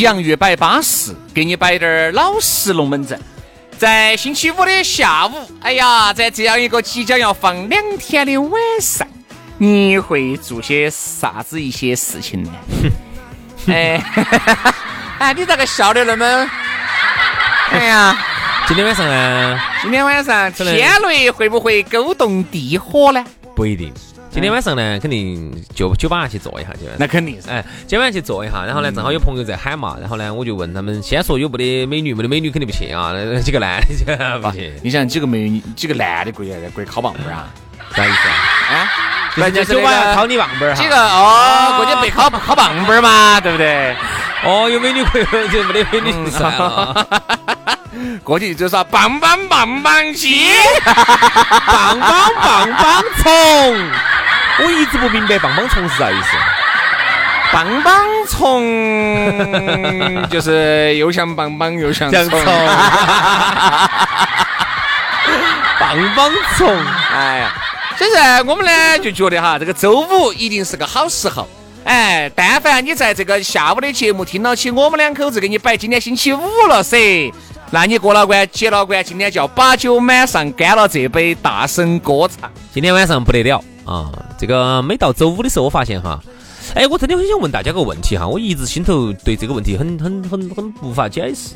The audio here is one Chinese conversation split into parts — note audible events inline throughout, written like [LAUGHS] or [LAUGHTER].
洋芋摆巴适，给你摆点儿老实龙门阵。在星期五的下午，哎呀，在这样一个即将要放两天的晚上，你会做些啥子一些事情呢？[LAUGHS] 哎，[LAUGHS] 哎，你咋个笑的那么？哎呀，今天晚上呢？今天晚上天雷会不会勾动地火呢？不一定。今天晚上呢，肯定就酒吧去坐一下，就那肯定是。哎，今晚去坐一下，然后呢，正好有朋友在喊嘛，然后呢，我就问他们，先说有没得美女，没得美女肯定不去啊，[LAUGHS] 几个男的 [LAUGHS] 不去。你想几个美女，几个男的过去在过去敲棒棒啊？啥意思啊？啊？人家酒吧要敲你棒棒几个哦，过去被敲敲棒棒嘛，对不对？哦，有美女可以，就没得美女算了。过去就说棒棒棒棒鸡，棒棒棒棒虫。我一直不明白棒棒虫是啥意思。棒棒虫 [LAUGHS] 就是又像棒棒又像虫。[LAUGHS] 棒棒虫，哎呀，现在我们呢就觉得哈，这个周五一定是个好时候。哎，但凡你在这个下午的节目听到起我们两口子给你摆，今天星期五了噻，那你过了关，接了关，今天就要把酒满上，干了这杯，大声歌唱。今天晚上不得了。啊，这个每到周五的时候，我发现哈，哎，我真的很想问大家个问题哈，我一直心头对这个问题很很很很无法解释。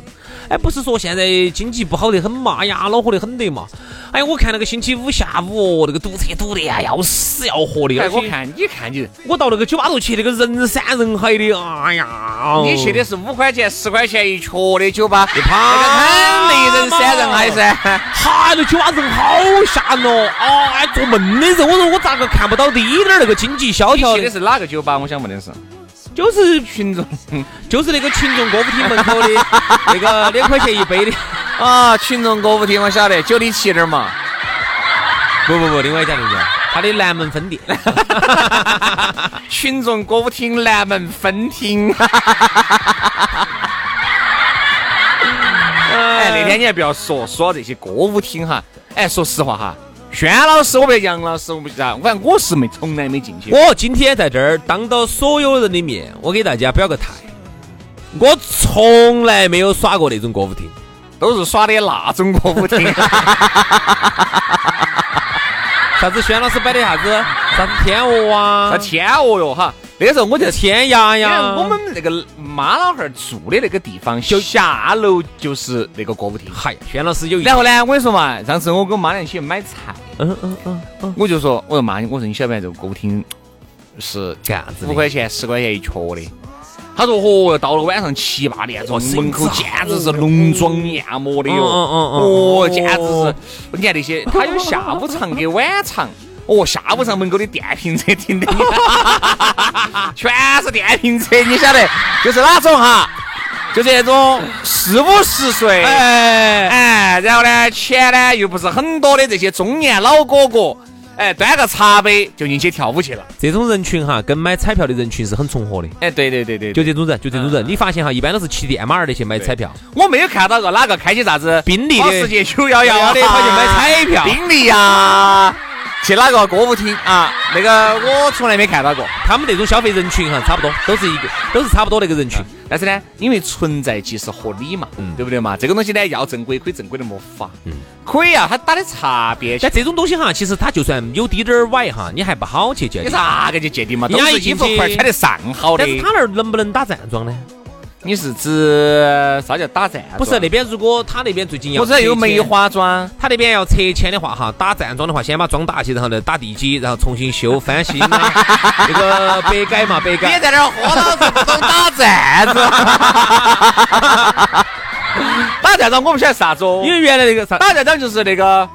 哎，不是说现在经济不好得很嘛，哎呀，恼火得很得嘛。哎，我看那个星期五下午哦，那个堵车堵的呀，要死要活的。哎，我看你看你，我到那个酒吧头去，那个人山人海的，哎呀。你去的是五块钱、十块钱一角的酒吧，你怕？肯定人山人海噻。[LAUGHS] 哈，那酒吧人好吓人哦，啊，做梦的人，我说我咋个看不到滴点儿那个经济萧条？去的是哪个酒吧？我想问的是。就是群众，就是那个群众歌舞厅门口的 [LAUGHS] 那个两块钱一杯的啊！群众歌舞厅我晓得，九里七点嘛。不不不，另外一家另一家，他的南门分店。[LAUGHS] 群众歌舞厅南门分厅。[LAUGHS] 哎，那天你还不要说说这些歌舞厅哈，哎，说实话哈。轩老师，我不杨老师，我不知道，反正我是没从来没进去。我今天在这儿当着所有人的面，我给大家表个态，我从来没有耍过那种歌舞厅，都是耍的那种歌舞厅。[LAUGHS] 啥子轩老师摆的啥子？啥子天鹅啊？啥天鹅哟哈？那时候我就天涯呀。我们那个妈老汉儿住的那个地方，就下楼就是那个歌舞厅。嗨，轩老师有。然后呢，我跟你说嘛，上次我跟我妈一起买菜。嗯嗯嗯嗯。我就说，我说妈，我说你晓不晓得这个歌舞厅是这样子五块钱、十块钱一角的。他说：“嚯，到了晚上七八点钟，门口简直是浓妆艳抹的哟，哦，简直是。你看那些，他有下午场跟晚场。哦，下午上门口的电瓶车停的，[LAUGHS] 全是电瓶车，你晓得，就是哪种哈，就是那种四五十岁，哎哎，然后呢，钱呢又不是很多的这些中年老哥哥。”哎，端个茶杯就进去跳舞去了。这种人群哈，跟买彩票的人群是很重合的。哎，对对对对，就这种人，就这种人。你发现哈，一般都是骑电马儿的去买彩票。我没有看到过哪个开起啥子宾利的、世界九幺幺的跑去买彩票。宾利呀，去哪个歌舞厅啊？那个我从来没看到过。他们那种消费人群哈，差不多都是一个，都是差不多那个人群。但是呢，因为存在即是合理嘛，嗯对不对嘛？这个东西呢，要正规可以正规的没法，嗯，可以啊，他打的差别。但这种东西哈，其实他就算有滴点儿歪哈，你还不好去鉴定你定。咋个去鉴定嘛？都人家是衣服块儿穿得上好的但。是他那儿能不能打站桩呢？你是指啥叫打站？不是那边，如果他那边最近要不是有梅花桩，他那边要拆迁的话，哈，打站桩的话，先把桩打起，然后呢打地基，然后重新修翻新啊，[LAUGHS] 那个白改嘛，白你改。在那儿喝老子不懂打站子。打站桩我不晓得啥子哦，因为原来那个啥，打站桩就是那个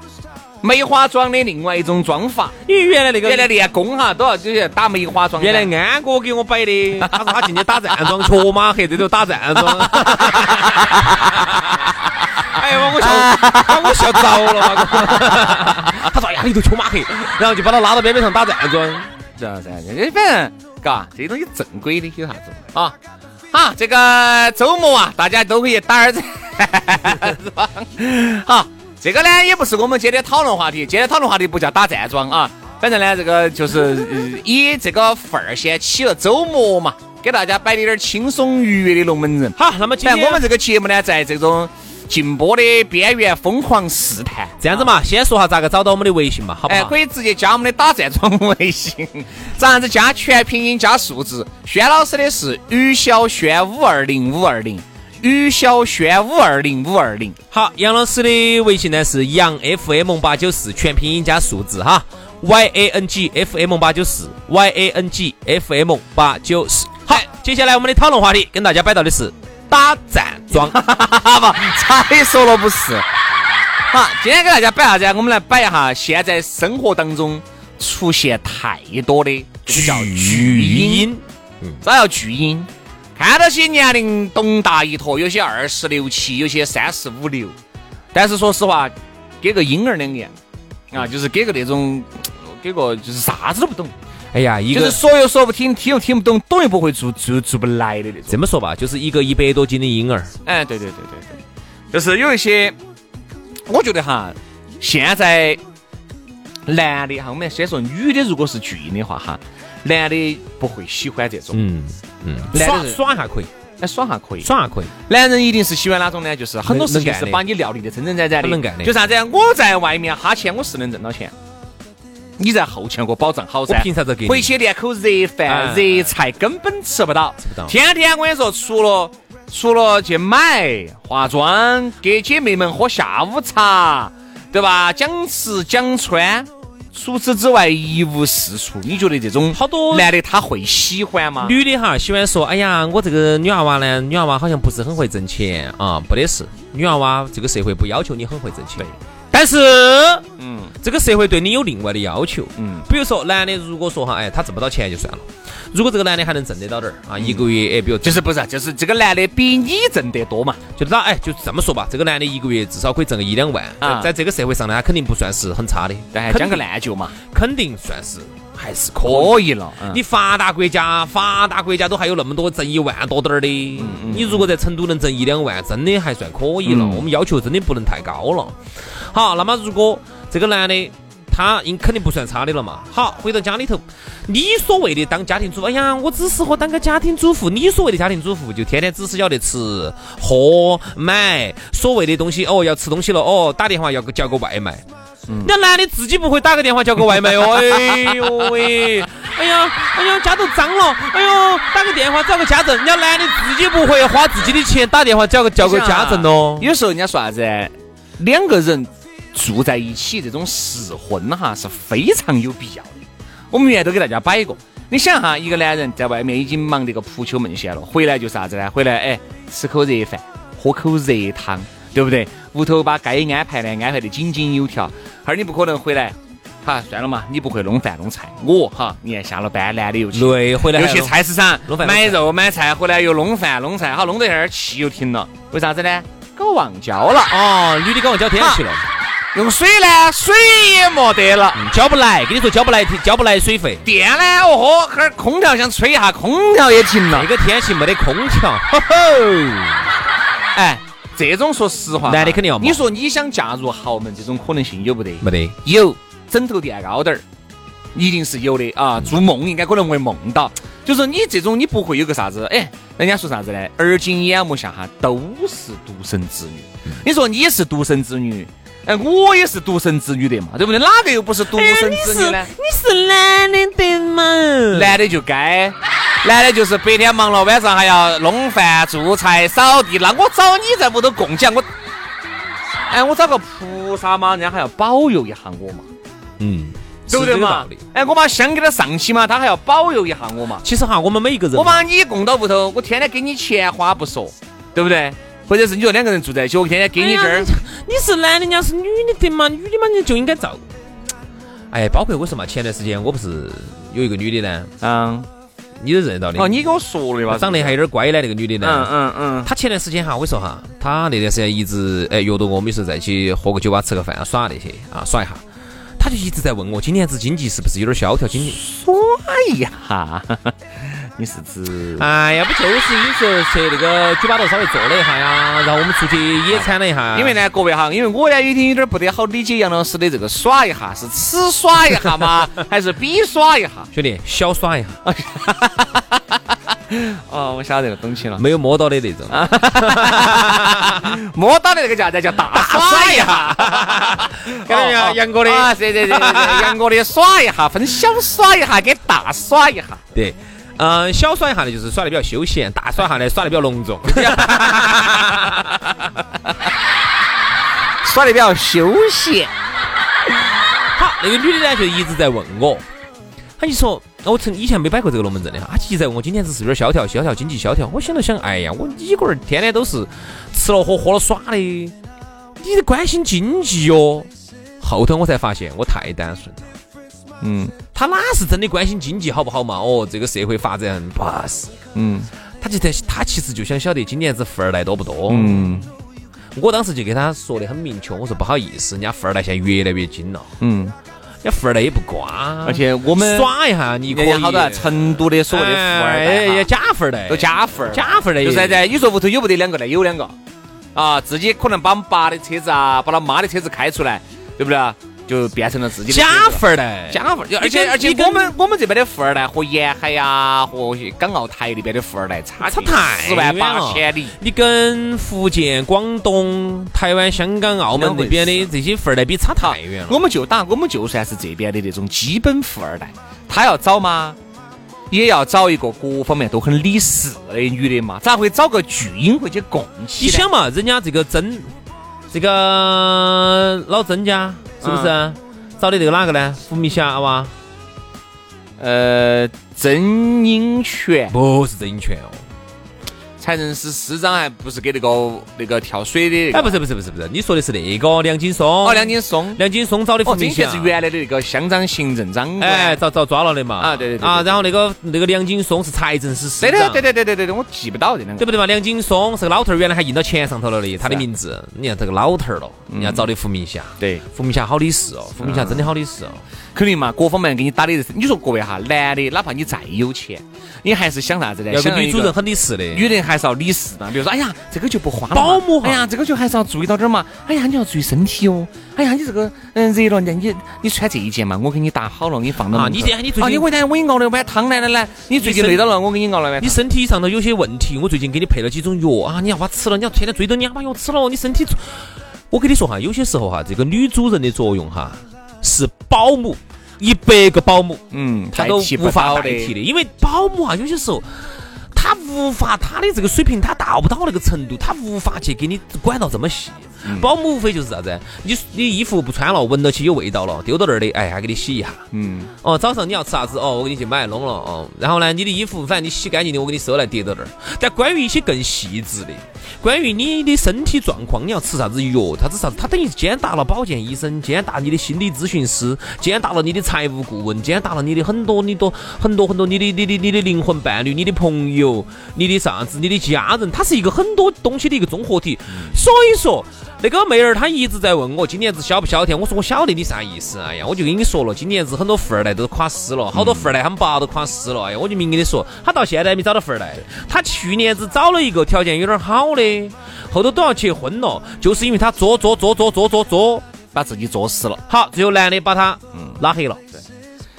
梅花桩的另外一种桩法。因为原来那个原来练功哈都要就是打梅花桩。原来安哥给我摆的，[LAUGHS] 他说他进去打站桩，瘸马黑这头打站桩。[LAUGHS] 哎呀，把我笑，把我笑着了嘛！[LAUGHS] 他说：“哎呀，里头瘸马黑，然后就把他拉到边边上打站桩。这样噻，这反正嘎，这些东西正规的有啥子啊？好，这个周末啊，大家都可以打点站桩。好，这个呢也不是我们今天讨论话题，今天讨论话题不叫打站桩啊。反正呢，这个就是、呃以这个份儿先起了周末嘛，给大家摆点点轻松愉悦的龙门阵”。好，那么今天我们这个节目呢，在这种禁播的边缘疯狂试探。这样子嘛，先说下咋个找到我们的微信嘛，好不哎，好？可以直接加我们的打站桩微信，咋样子加？全拼音加数字。轩老师的是于小轩五二零五二零，于小轩五二零五二零。好，杨老师的微信呢是杨 FM 八九四，全拼音加数字哈，Y A N G F M 八九四，Y A N G F M 八九四。好，接下来我们的讨论话题跟大家摆到的是打站桩。[LAUGHS] 好吧，才说了不是。好，今天给大家摆啥子啊？我们来摆一下现在生活当中出现太多的这个叫巨婴。啥叫巨婴？看到些年龄东大一坨，有些二十六七，有些三十五六。但是说实话，给个婴儿两年啊，就是给个那种，[TSK] 给个就是啥子都不懂，哎呀，一个就是说又说不听，听又听不懂，懂又不会做，做做不来的那种。这么说吧，就是一个一百多斤的婴儿。哎，对对对对对，就是有一些，我觉得哈，现在男的哈，我们先说女的，如果是巨婴的话哈，男的不会喜欢这种，嗯嗯，耍男的是耍一下可以，哎，耍下可以。耍一下可以。男人一定是喜欢哪种呢？就是很多事情是把你料理的真真在在的，很能干的就啥子？我在外面哈钱，我是能挣到钱。你在后勤给我保障好噻，我凭啥子给你回去连口热饭、哎热菜根本吃不到，不到天天我跟你说，除了除了去买化妆，给姐妹们喝下午茶，对吧？讲吃讲穿，除此之外一无是处。你觉得这种好多男的他会喜欢吗？女的哈喜欢说，哎呀，我这个女娃娃呢，女娃娃好像不是很会挣钱啊，不得事，女娃娃这个社会不要求你很会挣钱，但是嗯这个社会对你有另外的要求，嗯，比如说男的如果说哈，哎，他挣不到钱就算了，如果这个男的还能挣得到点儿啊，一个月哎，比如就是不是，就是这个男的比你挣得多嘛？就是他哎，就这么说吧，这个男的一个月至少可以挣个一两万，啊在在这个社会上呢，他肯定不算是很差的，但还讲个烂就嘛，肯定算是还是可以。了。嗯你发达国家，发达国家都还有那么多挣一万多点儿的，你如果在成都能挣一两万，真的还算可以了。嗯我们要求真的不能太高了。好，那么如果这个男的他应肯定不算差的了嘛。好，回到家里头，你所谓的当家庭主妇，哎呀，我只适合当个家庭主妇。你所谓的家庭主妇，就天天只是晓得吃、喝、买，所谓的东西哦，要吃东西了哦，打电话要个叫个外卖。那男的自己不会打个电话叫个外卖哦，[LAUGHS] 哎呦喂，哎呀，哎呀，家都脏了，哎呦，打个电话找个家政，人家男的自己不会花自己的钱打电话叫个叫个家政哦。有时候人家说啥子，两个人住在一起这种试婚哈是非常有必要的。我们原来都给大家摆过，你想哈，一个男人在外面已经忙得个扑球梦线了，回来就啥子呢？回来哎，吃口热饭，喝口热汤，对不对？屋头把该安排的安排得井井有条，而你不可能回来。哈，算了嘛，你不会弄饭弄菜，我哈，你看下了班，男的又去对，回来又去菜市场买肉买菜，回来又弄饭弄菜，好弄得一会儿气又停了，为啥子呢？搞忘交了，哦，女的搞忘交天去了，用水呢，水也没得了。交不来，跟你说交不来，交不来水费。电呢？哦豁，哈儿空调想吹一下，空调也停了这。个天气没得空调，[LAUGHS] 吼吼。哎，这种说实话，男的肯定要你说你想嫁入豪门，这种可能性有不得？没得，有，枕头垫高点儿，一定是有的啊。做梦应该可能会梦到，就是你这种你不会有个啥子，哎，人家说啥子呢？耳今眼目下哈都是独生子女。你说你是独生子女，哎，我也是独生子女的嘛，对不对？哪个又不是独生子女呢？你是男的的嘛？男的就该，男的就是白天忙了，晚上还要弄饭、做菜、扫地。那我找你在屋头共享，我，哎，我找个菩萨嘛，人家还要保佑一下我嘛。嗯，对不对嘛？哎，我把香给他上起嘛，他还要保佑一下我嘛。其实哈，我们每一个人，我把你供到屋头，我天天给你钱花不说，对不对？或者是你说两个人住在一起，我天天给你这儿。你是男的，人家是女的的嘛？女的嘛，你就应该照。哎，包括我说嘛前段时间我不是有一个女的呢？嗯，你都认得到的。哦，你跟我说的吧？长得还有点乖的那个女的呢？嗯嗯嗯。她前段时间哈，我说哈，她那段时间一直哎约到我，我们有时候在一起喝个酒啊，吃个饭啊，耍那些啊，耍一下。她就一直在问我，今年子经济是不是有点萧条？经济耍一下。[LAUGHS] 你是指？哎呀，不就是有时候去那个酒吧头稍微坐了一下呀，然后我们出去野餐了一下。因为呢，各位哈，因为我呢已经有点不得好理解杨老师的这个耍一下，是此耍一下吗？[LAUGHS] 还是彼耍一下？兄弟，小耍一下。[LAUGHS] [LAUGHS] 哦，我晓得了，懂起了。没有摸到的那种。[LAUGHS] 摸到的那个叫叫大耍一下。[LAUGHS] 看到没有？杨哥的。啊，对对对对对，杨哥的耍一下分小耍一下跟大耍一下。对。嗯，小耍一下呢，就是耍的比较休闲；大耍一下呢，耍的比较隆重。耍的比较休闲。好，那个女的呢，就一直在问我，她就说，我曾以前没摆过这个龙门阵的哈，他一直在问我今年子是不是萧条，萧条经济萧条。我想了想，哎呀，我你龟儿天天都是吃了喝喝了耍的，你得关心经济哟。后头我才发现，我太单纯了。嗯，他哪是真的关心经济好不好嘛？哦，这个社会发展不是。嗯，他就在他其实就想晓得今年子富二代多不多。嗯，我当时就给他说的很明确，我说不好意思，人家富二代现在越来越精了。嗯，人家富二代也不瓜，而且我们耍一下，你可以。好多成都的所谓的富二代，也假富二代，都假富二代，假富二代，就是在你说屋头有不得两个呢？有两个。啊，自己可能把我们爸的车子啊，把他妈的车子开出来，对不对啊？就变成了自己的假富二代，假富，而且而且我们我们这边的富二代和沿海呀和港澳台那边的富二代差差太十万八千里。你跟福建、广东、台湾、香港、澳门那边的这些富二代比差太远了。我们就打，我们就算是这边的那种基本富二代，他要找吗？也要找一个各方面都很理事的女的嘛？咋会找个巨婴回去供起？你想嘛，人家这个曾，这个老曾家。是不是啊找的这个哪个呢？伏明霞哇？呃，曾荫权不是曾荫权哦。财政司司长还不是给那个那个跳水的？哎，不是不是不是不是，你说的是那个梁金松。哦，梁金松，梁金松找的胡明霞是原来的那个乡长行政长官。哎，遭遭抓了的嘛？啊，对对对。啊，然后那个那个梁金松是财政司司长。对对对对对对对，我记不到这两个。对不对嘛？梁金松是个老头儿，原来还印到钱上头了的，他的名字。你看这个老头儿了，人家找的胡明霞。对，胡明霞好的事哦，胡明霞真的好的事哦。肯定嘛，各方面给你打的，你说各位哈，男的哪怕你再有钱，你还是想啥子呢？要个女主人很理事的，女人还是要理事嘛。比如说，哎呀，这个就不花了。保姆，哎呀，这个就还是要注意到点嘛。哎呀，你要注意身体哦。哎呀，你这个嗯热了，你你你穿这一件嘛，我给你搭好了，给你放到啊。你这你最近，你回来我给你熬了碗汤来来来，你最近累到了，我给你熬了碗。你身体上头有些问题，我最近给你配了几种药啊，你要把吃了，你要天天追着你要把药吃了，你身体。我跟你说哈，有些时候哈，这个女主人的作用哈是保姆。一百个保姆，嗯，他都无法代替的，因为保姆啊，有些时候他无法，他的这个水平他达不到那个程度，他无法去给你管到这么细。保姆无非就是啥子，你你衣服不穿了，闻到起有味道了，丢到那儿的，哎，还给你洗一下。嗯，哦，早上你要吃啥子？哦，我给你去买弄了。哦，然后呢，你的衣服反正你洗干净的，我给你收来叠到那儿。但关于一些更细致的。关于你的身体状况，你要吃啥子药？它是啥子？它等于兼达了保健医生，兼达你的心理咨询师，兼达了你的财务顾问，兼达了你的很多、你多很多很多你的、你的、你的灵魂伴侣、你的朋友、你的啥子、你的家人，它是一个很多东西的一个综合体。所以说。那个妹儿她一直在问我今年子晓不晓得，我说我晓得你啥意思。哎呀，我就跟你说了，今年子很多富二代都垮死了，好多富二代他们爸都垮死了。哎呀，我就明跟你说，他到现在没找到富二代。他去年子找了一个条件有点好的，后头都要结婚了，就是因为他作作作作作作作，把自己作死了。好，最后男的把他嗯拉黑了。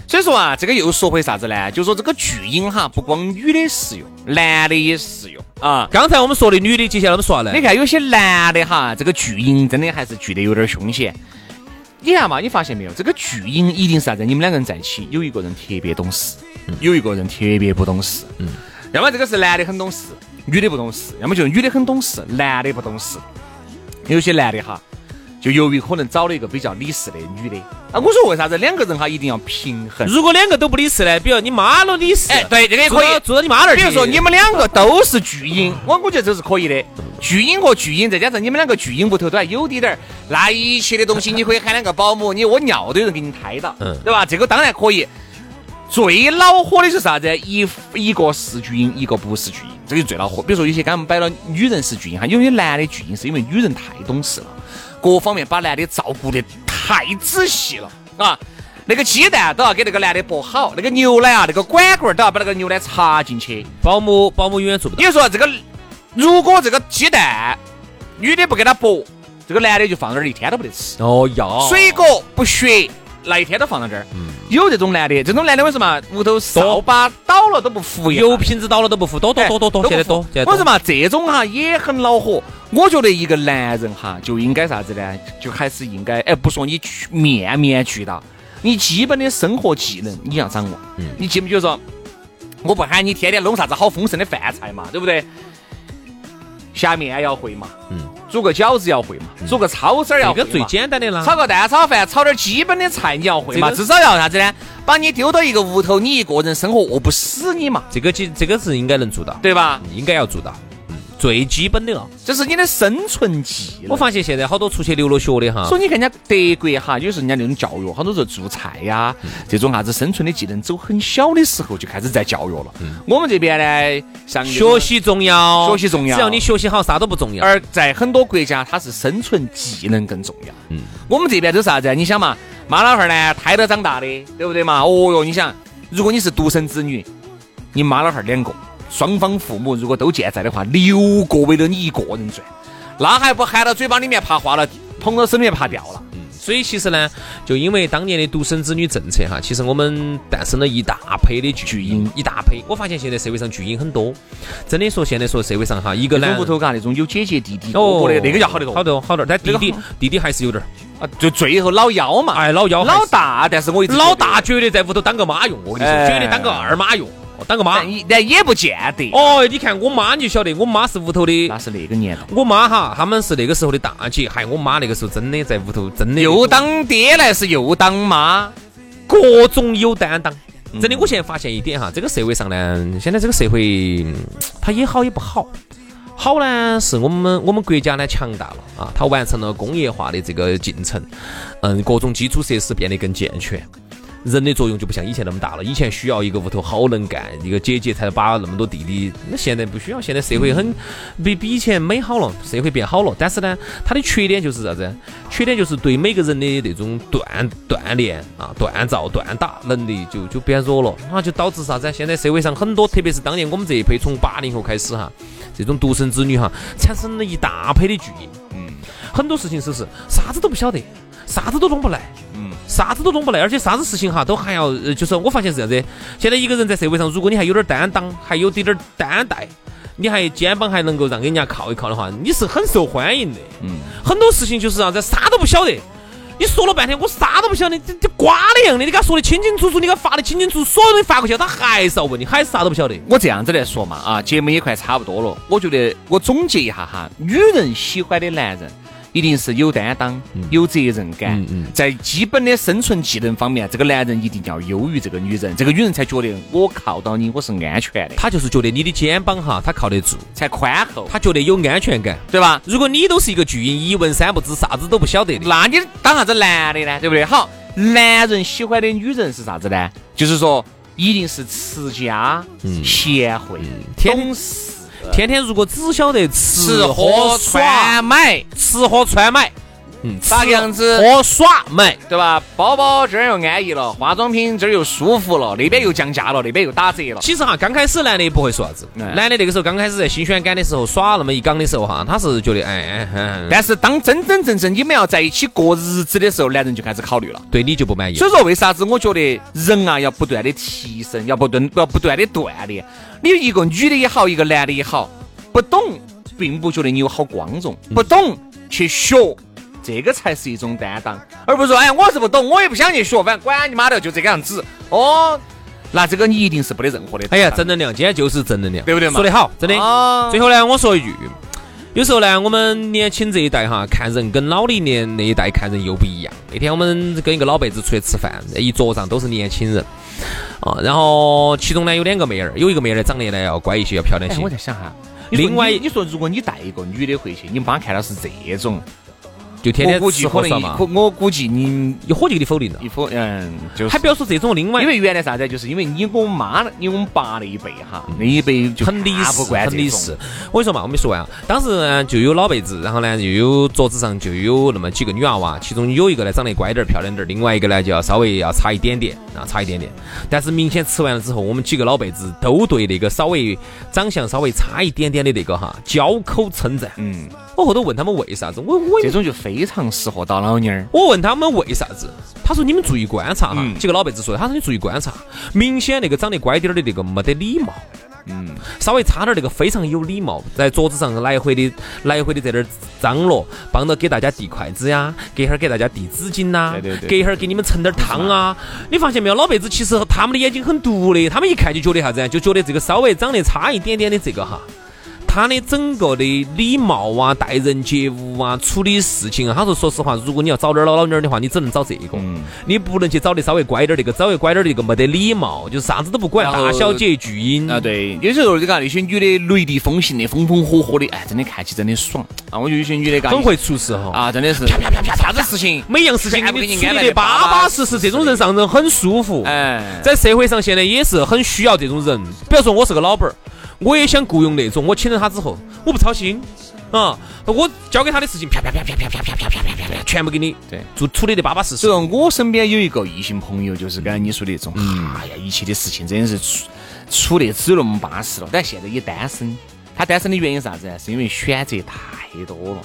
所以说啊，这个又说回啥子呢？就说这个巨婴哈，不光女的适用，男的也适用啊。刚才我们说的女的，接下来我们说啥呢？你看有些男的哈，这个巨婴真的还是巨的有点凶险。你看嘛，你发现没有？这个巨婴一定是啥子？你们两个人在一起，有一个人特别懂事，有一个人特别不懂事。嗯。要么这个是男的很懂事，女的不懂事；要么就是女的很懂事，男的不懂事。有些男的哈。就由于可能找了一个比较理事的女的啊，我说为啥子两个人哈一定要平衡？如果两个都不理事呢？比如你妈都理事，哎，对，这个也可以住到你妈那儿。比如说你们两个都是巨婴，我我觉得这是可以的。巨婴和巨婴，再加上你们两个巨婴屋头都还有滴点儿，那一切的东西你可以喊两个保姆，你屙尿都有人给你抬到，嗯，对吧？这个当然可以。最恼火的是啥子？一一个是巨婴，一个不是巨婴，这个最恼火。比如说有些刚刚摆了女人是巨婴哈，有些男的巨婴是因为女人太懂事了。各方面把男的照顾得太仔细了啊！那个鸡蛋都要给那个男的剥好，那个牛奶啊，那个管管都要把那个牛奶插进去。保姆保姆永远做不到。你说这个，如果这个鸡蛋女的不给他剥，这个男的就放那儿一天都不得吃。哦要。水果不削。那一天都放到这儿，有这种男的，这种男的为什么屋头扫把倒了都不扶？油瓶子倒了都不扶，多多多多多，现在多。我说嘛，这种哈也很恼火。我觉得一个男人哈就应该啥子呢？就还是应该，哎，不说你面面俱到，你基本的生活技能你要掌握。嗯。你记不记得说，我不喊你天天弄啥子好丰盛的饭菜嘛，对不对？下面要会嘛。嗯。煮个饺子要会嘛，煮个抄手要会这个最简单的啦。炒个蛋炒饭，炒点基本的菜你要会嘛，至少要啥子呢？把你丢到一个屋头，你一个人生活饿不死你嘛。这个这这个是应该能做到，对吧？应该要做到。最基本的了，这是你的生存技能。我发现现在好多出去留了学的哈，所以你看人家德国哈，有时候人家那种教育，好多时候做菜呀，这种啥子生存的技能，走很小的时候就开始在教育了。我们这边呢，像学习重要，学习重要，只要你学习好，啥都不重要。而在很多国家，它是生存技能更重要。嗯，我们这边都是啥子？你想嘛，妈老汉儿呢，胎着长大的，对不对嘛？哦哟，你想，如果你是独生子女，你妈老汉儿两个。双方父母如果都健在的话，六个为了你一个人转，那还不含到嘴巴里面怕化了，捧到手里面怕掉了。嗯，所以其实呢，就因为当年的独生子女政策哈，其实我们诞生了一大批的巨婴，一大批。我发现现在社会上巨婴很多，真的说现在说社会上哈，一个男屋头嘎那种有姐姐弟弟哥哥的那个要好得多，好多好多，但弟弟弟弟还是有点啊，就最后老幺嘛，哎老幺老大，但是我一直老大绝对在屋头当个妈用，我跟你说，绝对当个二妈用。当个妈，但也不见得。哦，你看我妈你就晓得，我妈是屋头的。那是那个年代。我妈哈，他们是那个时候的大姐，还我妈那个时候真的在屋头，真的又当爹来是又当妈，各种有担当。真的，我现在发现一点哈，这个社会上呢，现在这个社会它也好也不好。好呢，是我们我们国家呢强大了啊，它完成了工业化的这个进程，嗯，各种基础设施变得更健全。人的作用就不像以前那么大了。以前需要一个屋头好能干，一个姐姐才把那么多弟弟。那现在不需要，现在社会很比比以前美好了，社会变好了。但是呢，它的缺点就是啥子？缺点就是对每个人的那种锻锻炼啊、锻造、锻打能力就就变弱了啊，就导致啥子？现在社会上很多，特别是当年我们这一辈，从八零后开始哈，这种独生子女哈，产生了一大批的巨婴。嗯，很多事情是是啥子都不晓得，啥子都弄不来。啥子都弄不来，而且啥子事情哈都还要，就是我发现是这样子。现在一个人在社会上，如果你还有点担当，还有点点担待，你还肩膀还能够让给人家靠一靠的话，你是很受欢迎的。嗯，很多事情就是啥子，啥都不晓得。你说了半天，我啥都不晓得，这这瓜的样的，你给他说的清清楚楚，你给他发的清清楚楚，所有东西发过去，他还是要问你，还是啥都不晓得。我这样子来说嘛，啊，节目也快差不多了，我觉得我总结一下哈，女人喜欢的男人。一定是有担当、有责任感，在基本的生存技能方面，这个男人一定要优于这个女人，这个女人才觉得我靠到你，我是安全的。他就是觉得你的肩膀哈，他靠得住，才宽厚。他觉得有安全感，对吧？如果你都是一个巨婴，一问三不知，啥子都不晓得的，那你当啥子男的呢？对不对？好，男人喜欢的女人是啥子呢？就是说，一定是持家、贤惠、懂事。天天如果只晓得吃喝穿买，吃喝穿买，嗯，咋个样子？喝耍买，对吧？包包这儿又安逸了，化妆品这儿又舒服了，那边又降价了，那边又打折了。其实哈，刚开始男的也不会说啥子，男的那个时候刚开始在新鲜感的时候耍那么一缸的时候哈，他是觉得哎哎，但是当真真正正你们要在一起过日子的时候，男人就开始考虑了，对你就不满意。所以说为啥子我觉得人啊要不断的提升，要不断要不断的锻炼。你一个女的也好，一个男的也好，不懂并不觉得你有好光荣，不懂去学。这个才是一种担当，而不是说，哎，我是不懂，我也不想去学，反正管你妈的，就这个样子。哦，那这个你一定是不得任何的。哎呀，正能量，今天就是正能量，对不对嘛？说得好，真的。最后呢，我说一句，有时候呢，我们年轻这一代哈，看人跟老的年那一代看人又不一样。那天我们跟一个老辈子出去吃饭，一桌上都是年轻人啊，然后其中呢有两个妹儿，有一个妹儿长得呢要乖一些，要漂亮些。我在想哈，另外你说如果你带一个女的回去，你妈看到是这种。就天天吃喝算嘛？我估计你一火就给你否定了。一否，嗯，就还不要说这种另外，因为原来啥子？就是因为你我妈，你我们爸那一辈哈，那一辈就很理事，很理事。我跟你说嘛，我没说完啊。当时呢就有老辈子，然后呢又有桌子上就有那么几个女娃娃，其中有一个呢长得乖点儿、漂亮点儿，另外一个呢就要稍微要差一点点啊，差一点点。但是明显吃完了之后，我们几个老辈子都对那个稍微长相稍微差一点点的那个哈，交口称赞。嗯。我后头问他们为啥子，我我这种就非常适合当老妞儿。我问他们为啥子，他说你们注意观察哈，几个老辈子说的，他说你注意观察，明显那个长得乖点儿的那个没得礼貌，嗯，稍微差点那个非常有礼貌，在桌子上来回的来回的在那儿张罗，帮着给大家递筷子呀，隔会儿给大家递纸巾呐，对对对，隔一会儿给你们盛点汤啊。你发现没有，老辈子其实他们的眼睛很毒的，他们一看就觉得啥子，就觉得这个稍微长得差一点点的这个哈。他的整个的礼貌啊、待人接物啊、处理事情啊，他说：“说实话，如果你要找点老老妞的话，你只能找这个，你不能去找的稍微乖点那个，稍微乖点那个没得礼貌，就啥子都不管，大小姐巨婴啊。对，有时候你看那些女的雷厉风行的、风风火火的，哎，真的看起真的爽啊！我觉得有些女的很会处事哈啊，真的是啪啪啪啪，啥子事情，每样事情给你处理的巴巴适适，这种人让人很舒服。哎，在社会上现在也是很需要这种人。比如说我是个老板儿。我也想雇佣那种，我请了他之后，我不操心啊，我交给他的事情，啪啪啪啪啪啪啪啪啪啪啪，全部给你对，做处理的巴巴适适。所以说我身边有一个异性朋友，就是刚才你说的那种，哎呀，一切的事情真的是处处的只有那么巴适了。但现在也单身，他单身的原因啥子呢？是因为选择太多了，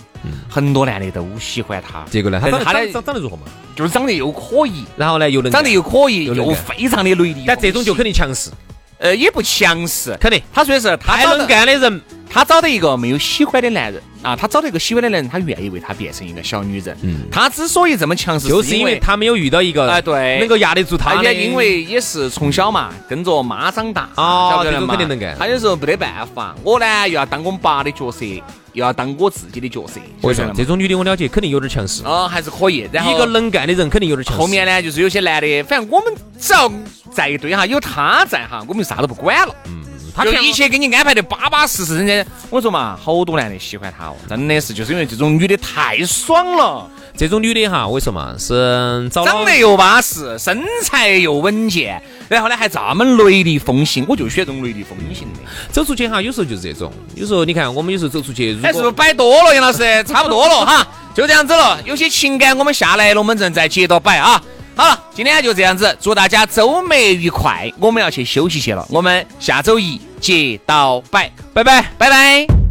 很多男的都喜欢他。结果呢？他他的长长得如何嘛？就是长得又可以，然后呢又能长得又可以，又非常的雷厉。但这种就肯定强势。呃，也不强势，肯定。他说的是，他能干的人，他找到一个没有喜欢的男人啊，她找到一个喜欢的男人，她愿意为他变成一个小女人。嗯，他之所以这么强势，就是因为她没有遇到一个，哎，对，能够压得住他。也因为也是从小嘛，跟着妈长大，啊，这种肯定能干。她有时候没得办法，我呢又要当我们爸的角色。又要当我自己的角色，我说这种女的我了解，肯定有点强势啊，还是可以。然后一个能干的人肯定有点强势。后面呢，就是有些男的，反正我们只要在一堆哈，有他在哈，我们啥都不管了。嗯，他就一切给你安排的巴巴适适，人家我说嘛，好多男的喜欢她哦，真的是就是因为这种女的太爽了。这种女的哈，我跟你说嘛，是长得又巴适，身材又稳健，然后呢还这么雷厉风行，我就喜欢这种雷厉风行的。走出去哈，有时候就是这种，有时候你看我们有时候走出去，哎，是不是摆多了，杨老师？差不多了哈，就这样子了。有些情感我们下来了，我们正在接着摆啊。好了，今天就这样子，祝大家周末愉快。我们要去休息去了，我们下周一接到摆，拜拜，拜拜。